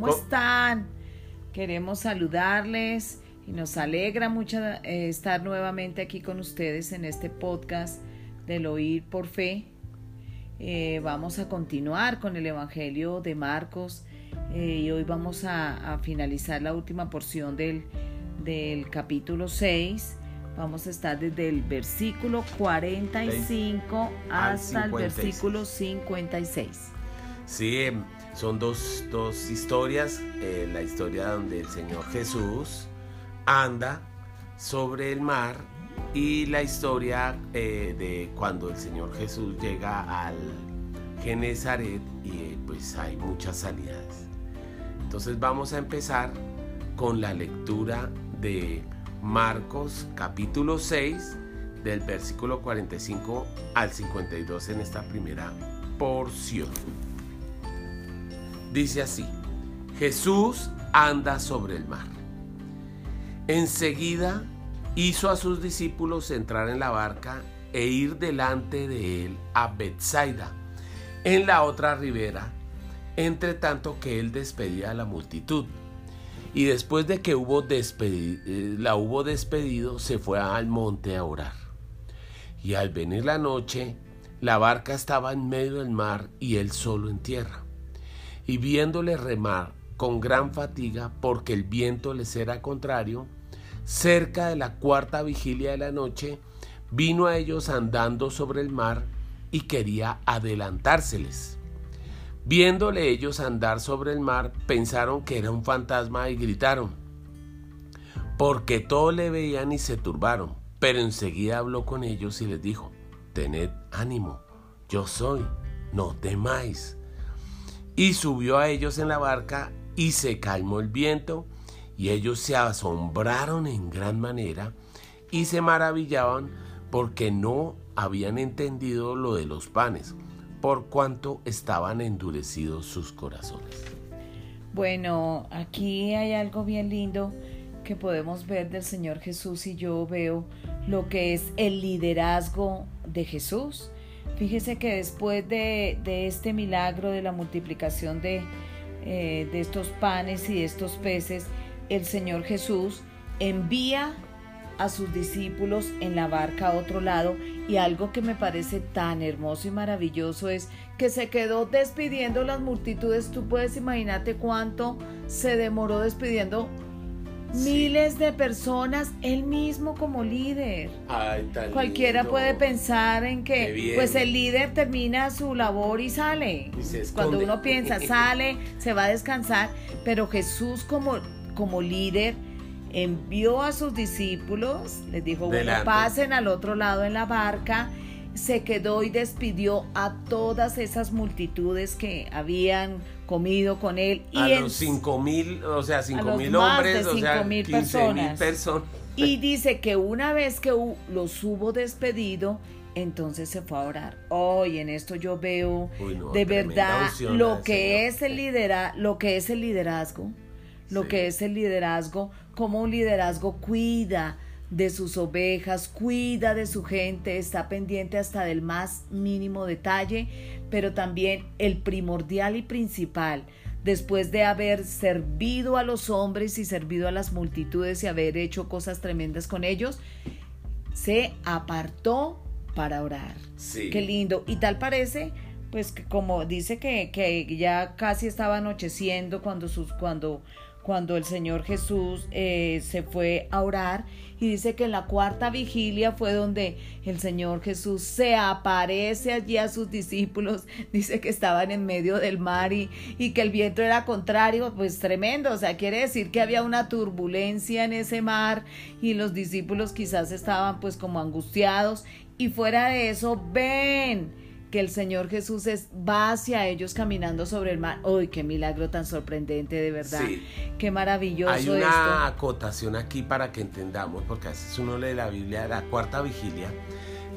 ¿Cómo están? Queremos saludarles y nos alegra mucho eh, estar nuevamente aquí con ustedes en este podcast del Oír por Fe. Eh, vamos a continuar con el Evangelio de Marcos eh, y hoy vamos a, finalizar la última porción del, del capítulo 6 Vamos a estar desde el versículo 45 hasta el versículo 56. Sí, son dos, historias. Eh, la historia donde el Señor Jesús anda sobre el mar y la historia eh, de cuando el Señor Jesús llega al Genezaret y eh, pues hay muchas salidas. Entonces vamos a empezar con la lectura de Marcos capítulo 6 del versículo 45 al 52 en esta primera porción. Dice así, Jesús anda sobre el mar. Enseguida hizo a sus discípulos entrar en la barca e ir delante de él a Bethsaida, en la otra ribera, entre tanto que él despedía a la multitud. Y después de que hubo eh, la hubo despedido, se fue al monte a orar. Y al venir la noche, la barca estaba en medio del mar y él solo en tierra. Y viéndole remar con gran fatiga, porque el viento les era contrario, cerca de la cuarta vigilia de la noche, vino a ellos andando sobre el mar y quería adelantárseles. Viéndole ellos andar sobre el mar, pensaron que era un fantasma y gritaron, porque todo le veían y se turbaron. Pero enseguida habló con ellos y les dijo, tened ánimo, yo soy, no temáis. Y subió a ellos en la barca y se calmó el viento, y ellos se asombraron en gran manera y se maravillaban porque no habían entendido lo de los panes por cuanto estaban endurecidos sus corazones. Bueno, aquí hay algo bien lindo que podemos ver del Señor Jesús y yo veo lo que es el liderazgo de Jesús. Fíjese que después de, este milagro de la multiplicación de, eh, de estos panes y de estos peces, el Señor Jesús envía a sus discípulos en la barca a otro lado y algo que me parece tan hermoso y maravilloso es que se quedó despidiendo las multitudes. Tú puedes imaginarte cuánto se demoró despidiendo miles de personas, él mismo como líder. Cualquiera puede pensar en que pues el líder termina su labor y sale. Cuando uno piensa, sale, se va a descansar, pero Jesús como, como líder envió a sus discípulos, les dijo, bueno, pasen al otro lado en la barca, se quedó y despidió a todas esas multitudes que habían comido con él. Y a los cinco mil, o sea, cinco mil hombres, o sea, mil personas. Y dice que una vez que los hubo despedido, entonces se fue a orar. Hoy en esto yo veo de verdad lo que es el lidera, lo que es el liderazgo lo que es el liderazgo, como un liderazgo cuida de sus ovejas, cuida de su gente, está pendiente hasta del más mínimo detalle, pero también el primordial y principal, después de haber servido a los hombres y servido a las multitudes y haber hecho cosas tremendas con ellos, se apartó para orar. Sí. Qué lindo. Y tal parece, pues que como dice que, que ya casi estaba anocheciendo cuando sus, cuando cuando el Señor Jesús eh, se fue a orar y dice que en la cuarta vigilia fue donde el Señor Jesús se aparece allí a sus discípulos, dice que estaban en medio del mar y, y que el viento era contrario, pues tremendo, o sea, quiere decir que había una turbulencia en ese mar y los discípulos quizás estaban pues como angustiados. Y fuera de eso, ven, que el Señor Jesús es, va hacia ellos caminando sobre el mar. ¡Uy, qué milagro tan sorprendente, de verdad! Sí. ¡Qué maravilloso Hay una acotación aquí para que entendamos, porque así es uno lee la Biblia, la cuarta vigilia,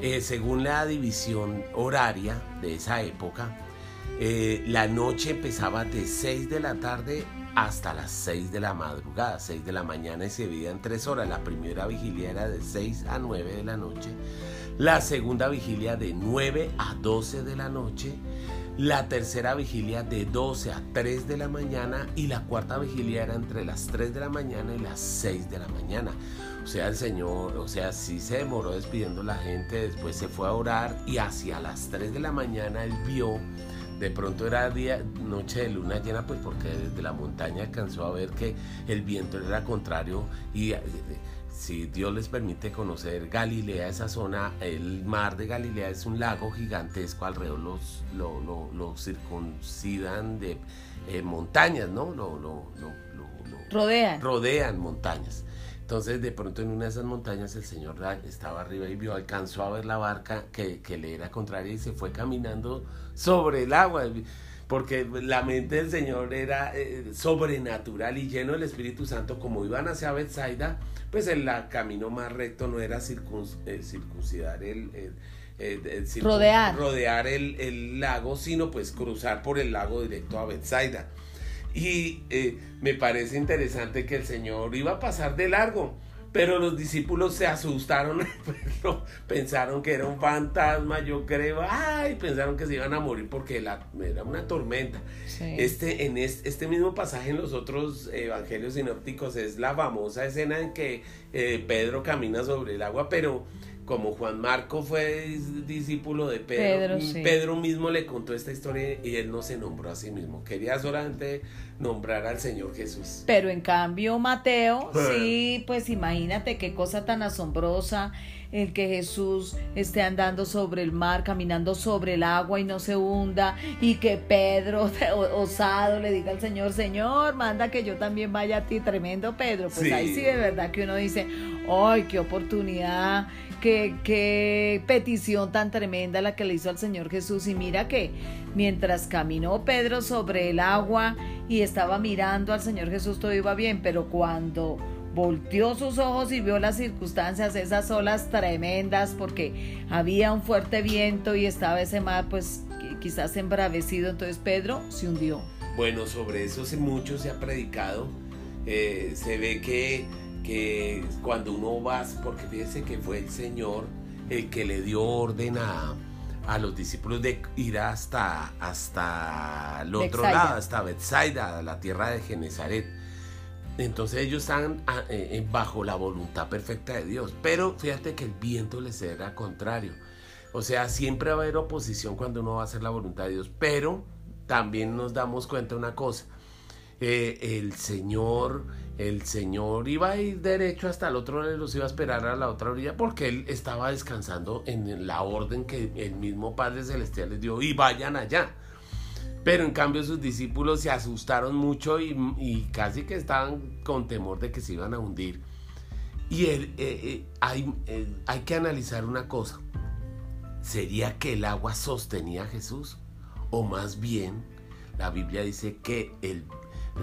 eh, según la división horaria de esa época, eh, la noche empezaba de 6 de la tarde hasta las 6 de la madrugada, 6 de la mañana y se en tres horas. La primera vigilia era de 6 a 9 de la noche la segunda vigilia de 9 a 12 de la noche, la tercera vigilia de 12 a 3 de la mañana y la cuarta vigilia era entre las 3 de la mañana y las 6 de la mañana. O sea, el Señor, o sea, sí se demoró despidiendo la gente, después se fue a orar y hacia las 3 de la mañana él vio, de pronto era día, noche de luna llena, pues porque desde la montaña alcanzó a ver que el viento era contrario y eh, si Dios les permite conocer Galilea, esa zona, el mar de Galilea es un lago gigantesco, alrededor los, lo, circuncidan de eh, montañas, ¿no? Lo, rodean. Rodean montañas. Entonces, de pronto en una de esas montañas el señor estaba arriba y vio, alcanzó a ver la barca que, le era contraria y se fue caminando sobre el agua. Porque la mente del Señor era eh, sobrenatural y lleno del Espíritu Santo. Como iban hacia Bethsaida, pues el camino más recto no era eh, circuncidar el, rodear, rodear el, el, lago, sino pues cruzar por el lago directo a Bethsaida. Y eh, me parece interesante que el Señor iba a pasar de largo, pero los discípulos se asustaron, pensaron que era un fantasma, yo creo, ay, pensaron que se iban a morir porque era una tormenta. Este, en este, mismo pasaje en los otros evangelios sinópticos es la famosa escena en que eh, Pedro camina sobre el agua, pero como Juan Marco fue discípulo de Pedro, Pedro, mismo le contó esta historia y él no se nombró a sí mismo. Quería solamente nombrar al Señor Jesús. Pero en cambio Mateo, sí, pues imagínate qué cosa tan asombrosa el que Jesús esté andando sobre el mar, caminando sobre el agua y no se hunda, y que Pedro, osado, le diga al Señor, Señor, manda que yo también vaya a ti, tremendo Pedro. Pues ahí sí de verdad que uno dice, ¡ay, qué oportunidad! Qué, qué petición tan tremenda la que le hizo al Señor Jesús. Y mira que mientras caminó Pedro sobre el agua y estaba mirando al Señor Jesús, todo iba bien, pero cuando volteó sus ojos y vio las circunstancias, esas olas tremendas, porque había un fuerte viento y estaba ese mar, pues quizás embravecido. Entonces Pedro se hundió. Bueno, sobre eso mucho se ha predicado. Eh, se ve que, que cuando uno va, porque fíjese que fue el Señor el que le dio orden a, a los discípulos de ir hasta, hasta el otro lado, hasta Bethsaida, la tierra de Genezaret entonces ellos están ah, eh, eh, bajo la voluntad perfecta de Dios. Pero fíjate que el viento les era contrario. O sea, siempre va a haber oposición cuando uno va a hacer la voluntad de Dios. Pero también nos damos cuenta una cosa. Eh, el Señor, el Señor iba a ir derecho hasta el otro lado, los iba a esperar a la otra orilla porque él estaba descansando en la orden que el mismo Padre Celestial les dio y vayan allá. Pero en cambio sus discípulos se asustaron mucho y, casi que estaban con temor de que se iban a hundir. Y eh, eh, hay, eh, hay que analizar una cosa. ¿Sería que el agua sostenía a Jesús? O más bien, la Biblia dice que el,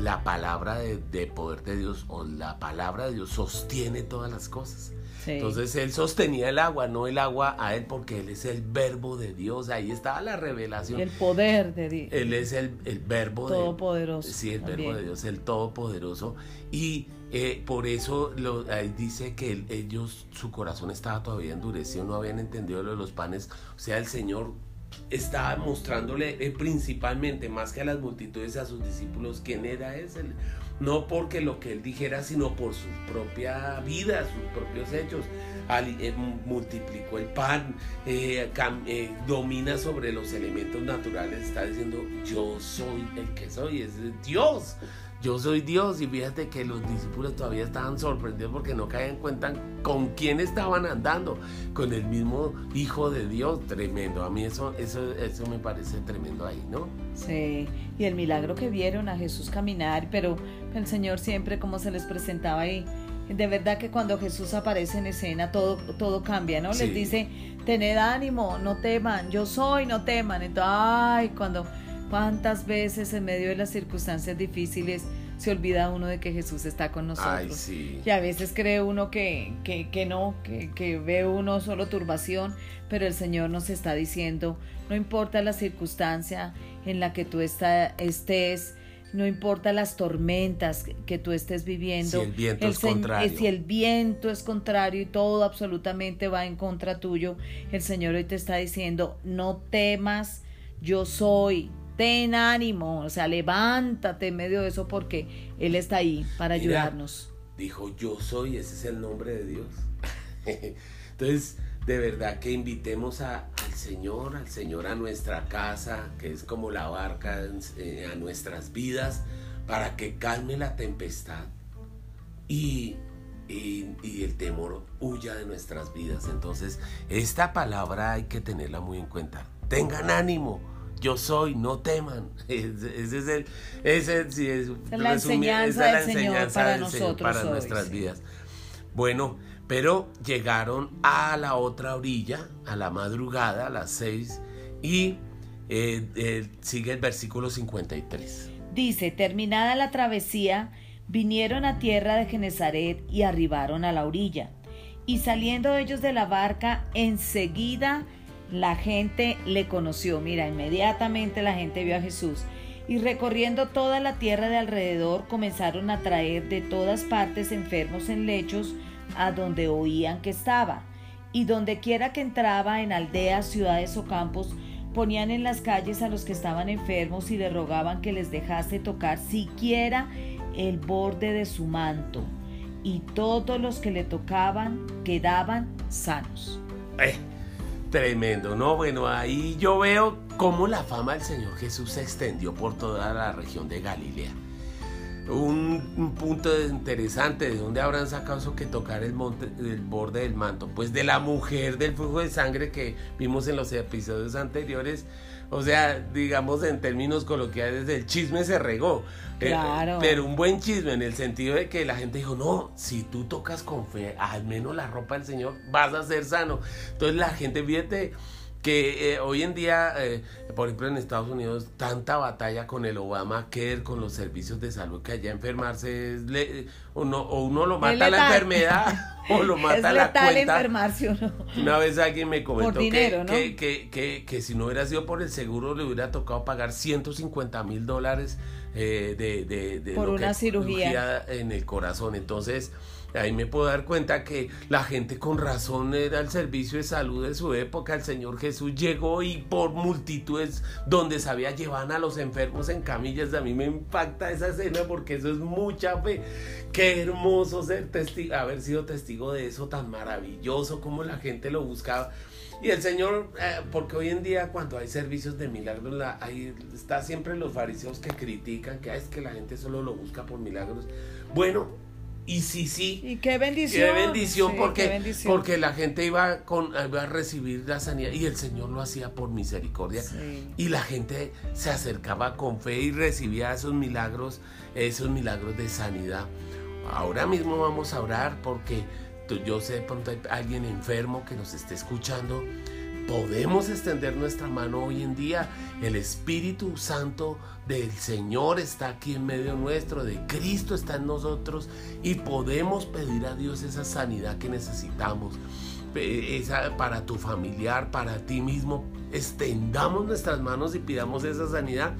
la palabra de, de poder de Dios o la palabra de Dios sostiene todas las cosas. Entonces él sostenía el agua, no el agua a él, porque él es el verbo de Dios. Ahí estaba la revelación. El poder de Dios. Él es el, verbo todopoderoso. Sí, el verbo de Dios, el todopoderoso. Y eh, por eso lo, dice que ellos, su corazón estaba todavía endurecido, no habían entendido lo de los panes. O sea, el Señor estaba mostrándole eh, principalmente, más que a las multitudes, a sus discípulos, quién era ese no porque lo que él dijera, sino por su propia vida, sus propios hechos. Eh, multiplicó el pan, eh, domina sobre los elementos naturales, está diciendo, yo soy el que soy, es Dios yo soy Dios y fíjate que los discípulos todavía estaban sorprendidos porque no caían en cuenta con quién estaban andando, con el mismo Hijo de Dios, tremendo. A mí eso, eso, eso me parece tremendo ahí, ¿no? Sí, y el milagro que vieron a Jesús caminar, pero el Señor siempre como se les presentaba ahí. De verdad que cuando Jesús aparece en escena todo, todo cambia, ¿no? Les dice, tened ánimo, no teman, yo soy, no teman. Entonces, ay, cuando ¿Cuántas veces en medio de las circunstancias difíciles se olvida uno de que Jesús está con nosotros? Y a veces cree uno que, que, no, que, que, ve uno solo turbación, pero el Señor nos está diciendo, no importa la circunstancia en la que tú estés, no importa las tormentas que tú estés viviendo. Si el viento es contrario. Si el viento es contrario y todo absolutamente va en contra tuyo, el Señor hoy te está diciendo, no temas, yo soy, ten ánimo, o sea, levántate en medio de eso porque Él está ahí para ayudarnos. Dijo, yo soy, ese es el nombre de Dios. Entonces, de verdad que invitemos al Señor, al Señor a nuestra casa, que es como la barca, eh, a nuestras vidas, para que calme la tempestad y, y, el temor huya de nuestras vidas. Entonces, esta palabra hay que tenerla muy en cuenta. Tengan ánimo yo soy, no teman. Ese es el, ese es, la enseñanza, del Señor para nosotros, para nuestras vidas. Bueno, pero llegaron a la otra orilla, a la madrugada, a las seis, y eh, eh, sigue el versículo 53. Dice, terminada la travesía, vinieron a tierra de Genezaret y arribaron a la orilla. Y saliendo ellos de la barca, enseguida la gente le conoció. Mira, inmediatamente la gente vio a Jesús. Y recorriendo toda la tierra de alrededor comenzaron a traer de todas partes enfermos en lechos a donde oían que estaba. Y donde quiera que entraba en aldeas, ciudades o campos, ponían en las calles a los que estaban enfermos y le rogaban que les dejase tocar siquiera el borde de su manto. Y todos los que le tocaban quedaban sanos. Eh, tremendo, ¿no? Bueno, ahí yo veo cómo la fama del Señor Jesús se extendió por toda la región de Galilea un, punto interesante de dónde habrán sacado eso que tocar el, monte, el borde del manto. Pues de la mujer del flujo de sangre que vimos en los episodios anteriores. O sea, digamos en términos coloquiales, el chisme se regó. Eh, claro. pero un buen chisme en el sentido de que la gente dijo, no, si tú tocas con fe, al menos la ropa del Señor, vas a ser sano. Entonces la gente, fíjate que eh, hoy en día, eh, por ejemplo en Estados Unidos, tanta batalla con el Obamacare, con los servicios de salud, que allá enfermarse es o, uno lo mata la enfermedad o lo mata la cuenta. enfermarse Una vez alguien me comentó que, que, que, si no hubiera sido por el seguro le hubiera tocado pagar 150 mil dólares eh, de, de, por una cirugía en el corazón. Entonces, Ahí me puedo dar cuenta que la gente con razón era el servicio de salud de su época. El Señor Jesús llegó y por multitudes donde sabía llevar a los enfermos en camillas. A mí me impacta esa escena porque eso es mucha fe. Qué hermoso ser testigo, haber sido testigo de eso tan maravilloso como la gente lo buscaba. Y el Señor, eh, porque hoy en día cuando hay servicios de milagros, la, ahí está siempre los fariseos que critican que es que la gente solo lo busca por milagros. Bueno, y sí, sí. Y qué bendición. Qué bendición, porque, porque la gente iba, con, a recibir la sanidad y el Señor lo hacía por misericordia. Y la gente se acercaba con fe y recibía esos milagros, esos milagros de sanidad. Ahora mismo vamos a orar porque yo sé de pronto hay alguien enfermo que nos esté escuchando podemos extender nuestra mano hoy en día. El Espíritu Santo del Señor está aquí en medio nuestro, de Cristo está en nosotros y podemos pedir a Dios esa sanidad que necesitamos. Esa, para tu familiar, para ti mismo, extendamos nuestras manos y pidamos esa sanidad.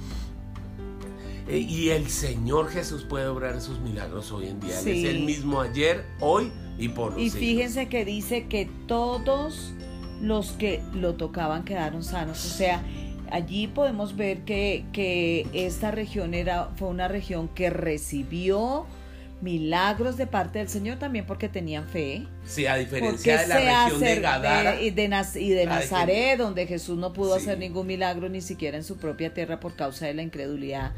E, y el Señor Jesús puede obrar esos milagros hoy en día. es el mismo ayer, hoy y por los Y fíjense que dice que todos los que lo tocaban quedaron sanos. O sea, allí podemos ver que, que esta región era, fue una región que recibió milagros de parte del Señor también porque tenían fe. Sí, a diferencia de la región de Gadara. y de, Nazaret, donde Jesús no pudo hacer ningún milagro ni siquiera en su propia tierra por causa de la incredulidad.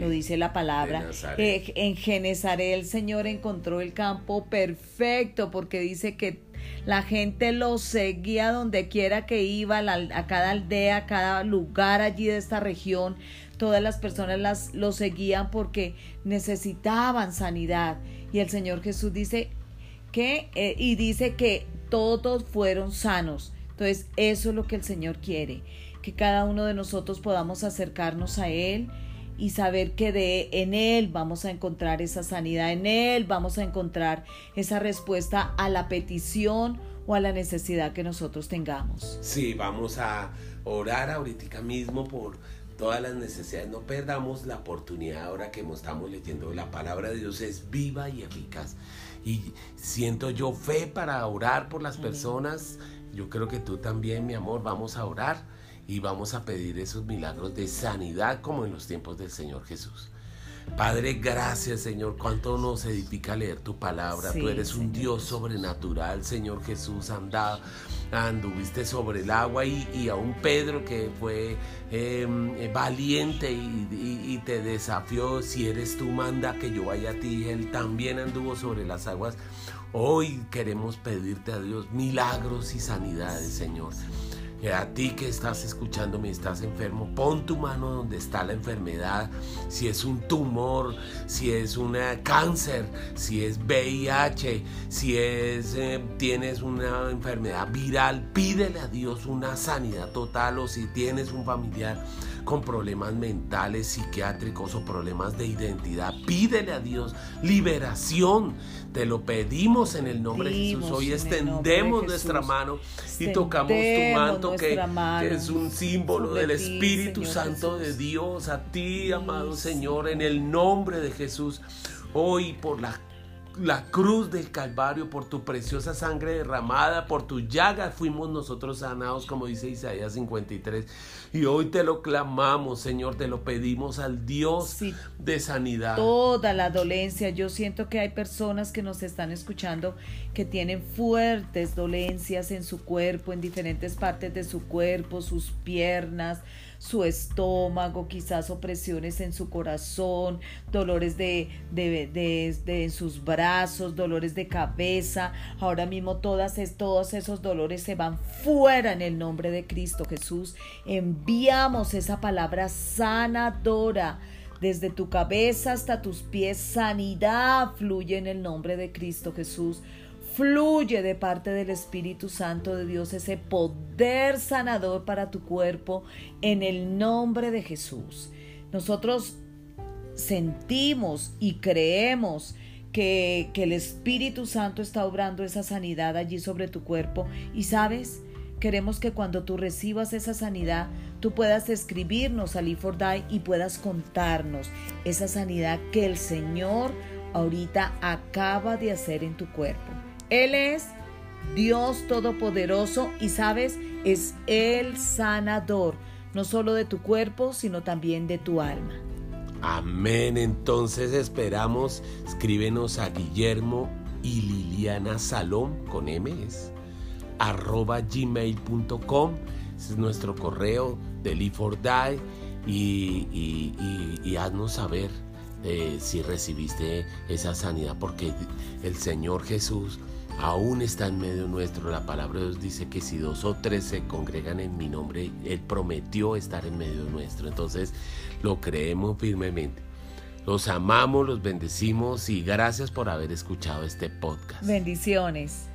lo dice la palabra. Eh, en Genezaret el Señor encontró el campo perfecto porque dice que la gente lo seguía donde quiera que iba, a cada aldea, a cada lugar allí de esta región. Todas las personas las, lo seguían porque necesitaban sanidad. Y el Señor Jesús dice que, eh, y dice que todos fueron sanos. Entonces, eso es lo que el Señor quiere, que cada uno de nosotros podamos acercarnos a Él y saber que de en él vamos a encontrar esa sanidad, en él vamos a encontrar esa respuesta a la petición o a la necesidad que nosotros tengamos. Sí, vamos a orar ahorita mismo por todas las necesidades. No perdamos la oportunidad ahora que estamos leyendo la palabra de Dios es viva y eficaz. Y siento yo fe para orar por las personas. Yo creo que tú también, mi amor, vamos a orar y vamos a pedir esos milagros de sanidad como en los tiempos del Señor Jesús. Padre, gracias Señor, cuánto nos edifica leer tu palabra. Tú eres un Dios sobrenatural, Señor Jesús, anda, anduviste sobre el agua y, y aún Pedro que fue em, valiente y, te desafió, si eres tú, manda que yo vaya a ti. Él también anduvo sobre las aguas. Hoy queremos pedirte a Dios milagros y sanidades, Señor a ti que estás escuchándome, estás enfermo, pon tu mano donde está la enfermedad, si es un tumor, si es un cáncer, si es VIH, si es eh, tienes una enfermedad viral, pídele a Dios una sanidad total o si tienes un familiar con problemas mentales, psiquiátricos o problemas de identidad, pídele a Dios liberación. Te lo pedimos en el nombre de Jesús. Hoy extendemos nuestra mano y tocamos tu manto que, es un símbolo del Espíritu Santo de Dios. A ti, amado Señor, en el nombre de Jesús. Hoy por la la cruz del Calvario, por tu preciosa sangre derramada, por tu llaga fuimos nosotros sanados, como dice Isaías 53. Y hoy te lo clamamos, Señor, te lo pedimos al Dios de sanidad. Toda la dolencia, yo siento que hay personas que nos están escuchando que tienen fuertes dolencias en su cuerpo, en diferentes partes de su cuerpo, sus piernas, su estómago, quizás opresiones en su corazón, dolores de, de, de, en sus brazos, dolores de cabeza. Ahora mismo todas todos esos dolores se van fuera en el nombre de Cristo Jesús. Enviamos esa palabra sanadora desde tu cabeza hasta tus pies, sanidad fluye en el nombre de Cristo Jesús. Fluye de parte del Espíritu Santo de Dios ese poder sanador para tu cuerpo en el nombre de Jesús. Nosotros sentimos y creemos que, que, el Espíritu Santo está obrando esa sanidad allí sobre tu cuerpo. Y sabes, queremos que cuando tú recibas esa sanidad, tú puedas escribirnos al E4DIE y puedas contarnos esa sanidad que el Señor ahorita acaba de hacer en tu cuerpo. Él es Dios Todopoderoso y sabes, es el sanador, no solo de tu cuerpo, sino también de tu alma. Amén. Entonces esperamos, escríbenos a Guillermo y Liliana Salón con M, arroba gmail.com. Es nuestro correo del e 4 die y, y haznos saber eh, si recibiste esa sanidad, porque el Señor Jesús aún está en medio nuestro. La palabra de Dios dice que si dos o tres se congregan en mi nombre, Él prometió estar en medio nuestro. Entonces lo creemos firmemente. Los amamos, los bendecimos y gracias por haber escuchado este podcast. Bendiciones.